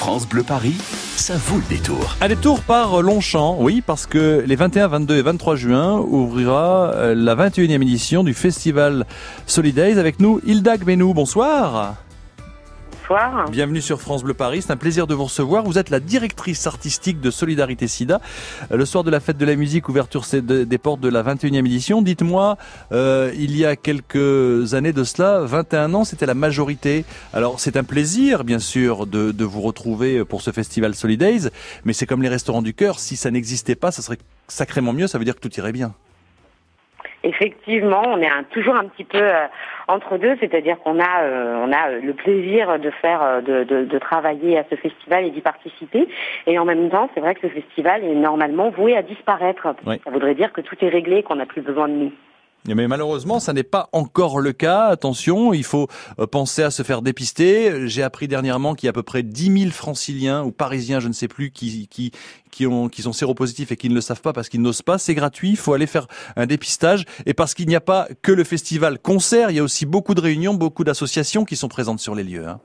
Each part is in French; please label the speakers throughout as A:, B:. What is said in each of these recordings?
A: France Bleu Paris, ça vaut le détour.
B: Un détour par Longchamp, oui, parce que les 21, 22 et 23 juin ouvrira euh, la 21e édition du festival Solidays avec nous, Hilda Gmenou. Bonsoir. Bienvenue sur France Bleu Paris, c'est un plaisir de vous recevoir. Vous êtes la directrice artistique de Solidarité SIDA. Euh, le soir de la fête de la musique, ouverture des portes de la 21e édition. Dites-moi, euh, il y a quelques années de cela, 21 ans, c'était la majorité. Alors c'est un plaisir, bien sûr, de, de vous retrouver pour ce festival Solidays, mais c'est comme les restaurants du cœur, si ça n'existait pas, ça serait sacrément mieux, ça veut dire que tout irait bien.
C: Effectivement, on est toujours un petit peu euh, entre deux, c'est-à-dire qu'on a, euh, on a le plaisir de faire, euh, de, de, travailler à ce festival et d'y participer, et en même temps, c'est vrai que ce festival est normalement voué à disparaître. Ça voudrait dire que tout est réglé, qu'on n'a plus besoin de nous.
B: Mais malheureusement, ça n'est pas encore le cas. Attention, il faut euh, penser à se faire dépister. J'ai appris dernièrement qu'il y a à peu près 10 000 franciliens ou parisiens, je ne sais plus, qui, qui, qui, ont, qui sont séropositifs et qui ne le savent pas parce qu'ils n'osent pas. C'est gratuit, il faut aller faire un dépistage. Et parce qu'il n'y a pas que le festival concert, il y a aussi beaucoup de réunions, beaucoup d'associations qui sont présentes sur les lieux. Hein.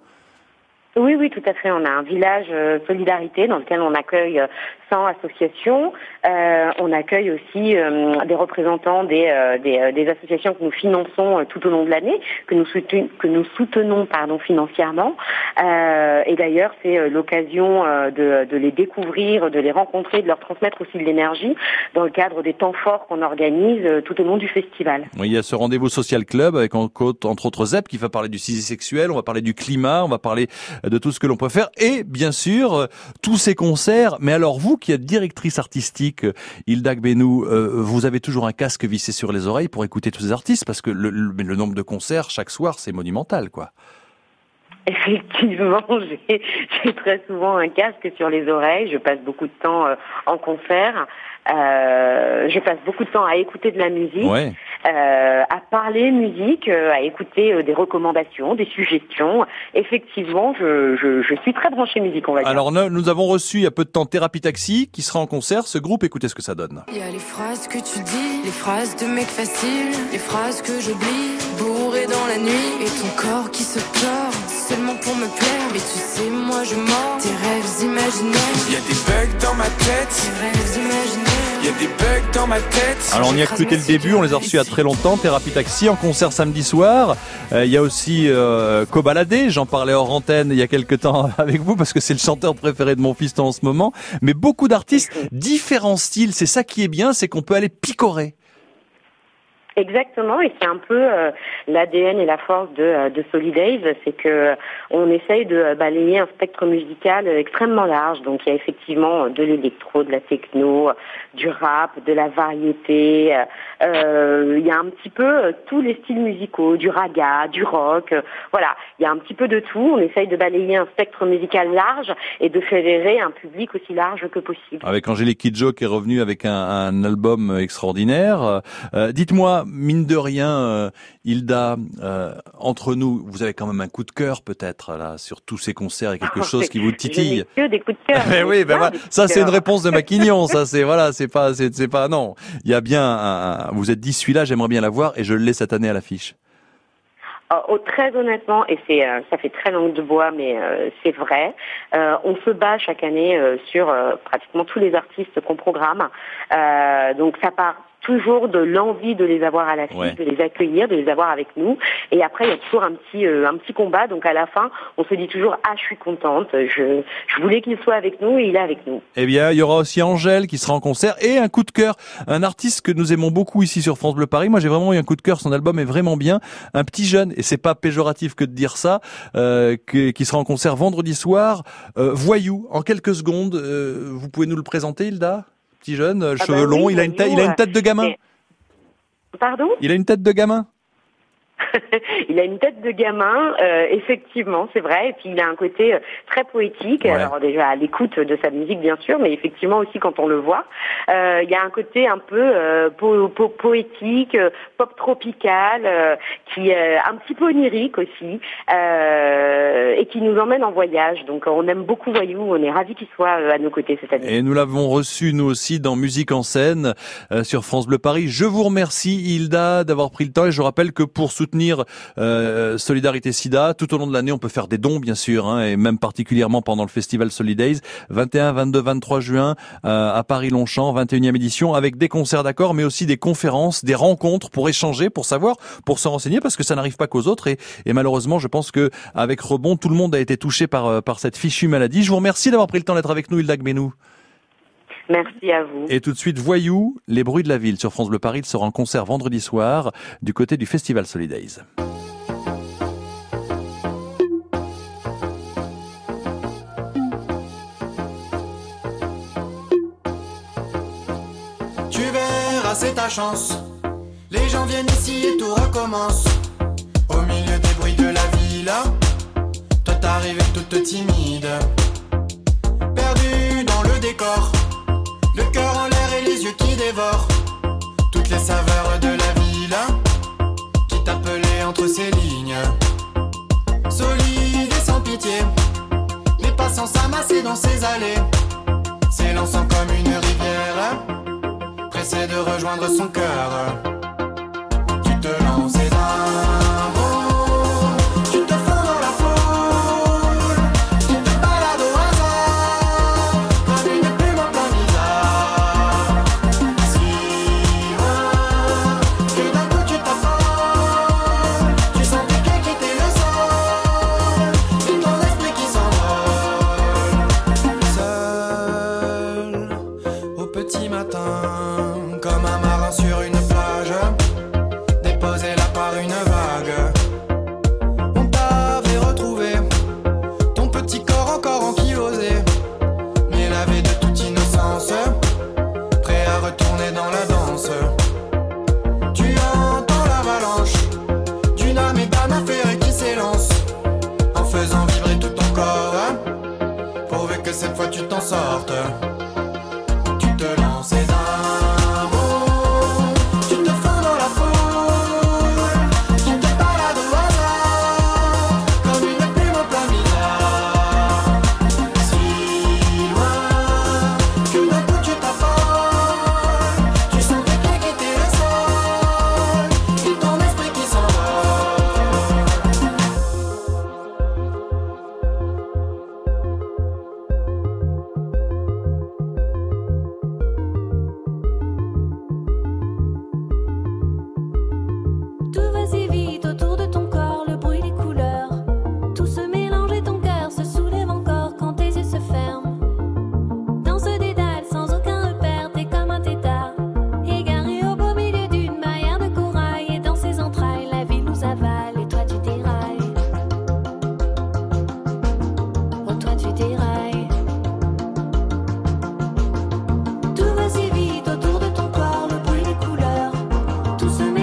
C: Oui, oui, tout à fait. On a un village euh, solidarité dans lequel on accueille 100 euh, associations. Euh, on accueille aussi des représentants des, des, associations que nous finançons tout au long de l'année, que nous soutenons, que nous soutenons pardon, financièrement. et d'ailleurs, c'est l'occasion de, de, les découvrir, de les rencontrer, de leur transmettre aussi de l'énergie dans le cadre des temps forts qu'on organise tout au long du festival.
B: Oui, il y a ce rendez-vous social club avec entre autres ZEP qui va parler du sexuel, on va parler du climat, on va parler de tout ce que l'on peut faire et bien sûr euh, tous ces concerts. Mais alors vous qui êtes directrice artistique, euh, Hilda Benou, euh, vous avez toujours un casque vissé sur les oreilles pour écouter tous ces artistes parce que le, le nombre de concerts chaque soir c'est monumental quoi.
C: Effectivement, j'ai très souvent un casque sur les oreilles. Je passe beaucoup de temps en concert. Euh, je passe beaucoup de temps à écouter de la musique, euh, à parler musique, euh, à écouter euh, des recommandations, des suggestions. Effectivement, je, je, je, suis très branchée musique, on va dire.
B: Alors nous, avons reçu il y a peu de temps Thérapie Taxi qui sera en concert. Ce groupe, écoutez ce que ça donne.
D: Il y a les phrases que tu dis, les phrases de mec facile, les phrases que j'oublie, bourré dans la nuit, et ton corps qui se tord seulement pour me plaire. Mais tu sais, moi je mens tes rêves imaginaires.
E: Il y a des bugs dans ma tête,
D: tes rêves imaginaires.
E: Il y a des bugs dans ma tête.
B: Alors on y a cru le début, on les a reçus il y a très longtemps. Thérapie Taxi en concert samedi soir. Euh, il y a aussi euh, Cobaladé, j'en parlais hors antenne il y a quelques temps avec vous parce que c'est le chanteur préféré de mon fils en ce moment. Mais beaucoup d'artistes, différents styles, c'est ça qui est bien, c'est qu'on peut aller picorer.
C: Exactement, et c'est un peu euh, l'ADN et la force de, euh, de Solidays, c'est que on essaye de balayer un spectre musical extrêmement large. Donc il y a effectivement de l'électro, de la techno, du rap, de la variété. Euh, il y a un petit peu tous les styles musicaux, du raga, du rock. voilà, il y a un petit peu de tout. On essaye de balayer un spectre musical large et de fédérer un public aussi large que possible.
B: Avec Angélique Kidjo qui est revenue avec un, un album extraordinaire. Dites-moi mine de rien, euh, Hilda, euh, entre nous, vous avez quand même un coup de cœur peut-être là sur tous ces concerts et quelque chose qui vous titille.
C: Que des coups de cœur.
B: Mais oui, ben ça c'est une réponse de Maquignon, ça c'est voilà, c'est pas, c'est pas non. Il y a bien, un, vous êtes dit celui-là, j'aimerais bien l'avoir et je l'ai cette année à l'affiche.
C: Oh, oh, très honnêtement, et c'est euh, ça fait très langue de bois, mais c'est vrai. on se bat chaque année sur pratiquement tous les artistes qu'on programme. donc ça part toujours de l'envie de les avoir à la suite, de les accueillir, de les avoir avec nous. Et après, il y a toujours un petit, euh, un petit combat. Donc à la fin, on se dit toujours ah, je suis contente. Je, je voulais qu'il soit avec nous et il est avec nous.
B: Eh bien, il y aura aussi Angèle qui sera en concert et un coup de cœur, un artiste que nous aimons beaucoup ici sur France Bleu Paris. Moi, j'ai vraiment eu un coup de cœur. Son album est vraiment bien. Un petit jeune et c'est pas péjoratif que de dire ça, euh, qui sera en concert vendredi soir. Euh, voyou, en quelques secondes, euh, vous pouvez nous le présenter, Hilda? Petit jeune, euh, ah cheveux bah longs, il, a une il a une tête de gamin.
C: Pardon?
B: Il a une tête de gamin
C: il a une tête de gamin, euh, effectivement, c'est vrai. Et puis il a un côté euh, très poétique. Alors déjà à l'écoute de sa musique, bien sûr, mais effectivement aussi quand on le voit, euh, il y a un côté un peu poétique, pop tropical, qui est un petit peu onirique aussi, et qui nous emmène en voyage. Donc on aime beaucoup Voyou. On est ravis qu'il soit à nos côtés cette année.
B: Et nous l'avons reçu nous aussi dans Musique en scène sur France Bleu Paris. Je vous remercie Hilda d'avoir pris le temps et je rappelle que pour soutenir soutenir euh, Solidarité SIDA. Tout au long de l'année, on peut faire des dons, bien sûr, hein, et même particulièrement pendant le festival Solidays. 21, 22, 23 juin euh, à Paris-Longchamp, 21e édition, avec des concerts d'accord, mais aussi des conférences, des rencontres pour échanger, pour savoir, pour se renseigner, parce que ça n'arrive pas qu'aux autres. Et, et, malheureusement, je pense que avec Rebond, tout le monde a été touché par, euh, par cette fichue maladie. Je vous remercie d'avoir pris le temps d'être avec nous, Hilda Gbenou.
C: Merci à vous.
B: Et tout de suite, Voyou, les bruits de la ville sur France Bleu Paris. Il sera en concert vendredi soir du côté du Festival Solidays.
F: Tu verras, c'est ta chance. Les gens viennent ici et tout recommence. Au milieu des bruits de la ville, toi t'arrives toute timide. Perdu dans le décor, le cœur en l'air et les yeux qui dévorent. Toutes les saveurs de la ville qui t'appelaient entre ces lignes. Solide et sans pitié, les passants s'amassaient dans ces allées, s'élançant comme une rivière pressé de rejoindre son cœur. Tout
G: se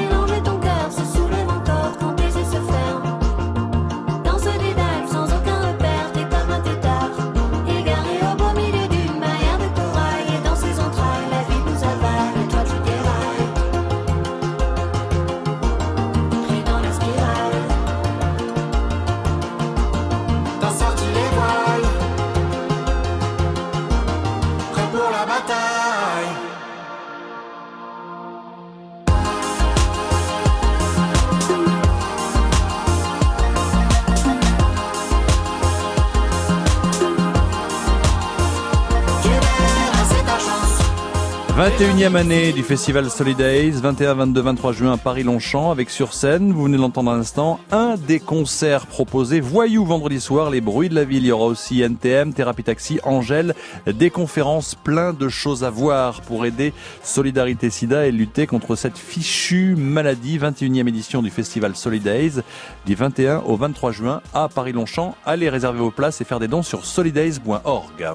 B: 21e année du festival Solidays, 21, 22, 23 juin à Paris-Longchamp, avec sur scène, vous venez l'entendre à l'instant, un des concerts proposés, Voyou vendredi soir, les bruits de la ville. Il y aura aussi NTM, Thérapie Taxi, Angèle, des conférences, plein de choses à voir pour aider Solidarité Sida et lutter contre cette fichue maladie. 21e édition du festival Solidays, du 21 au 23 juin à Paris-Longchamp. Allez réserver vos places et faire des dons sur solidays.org.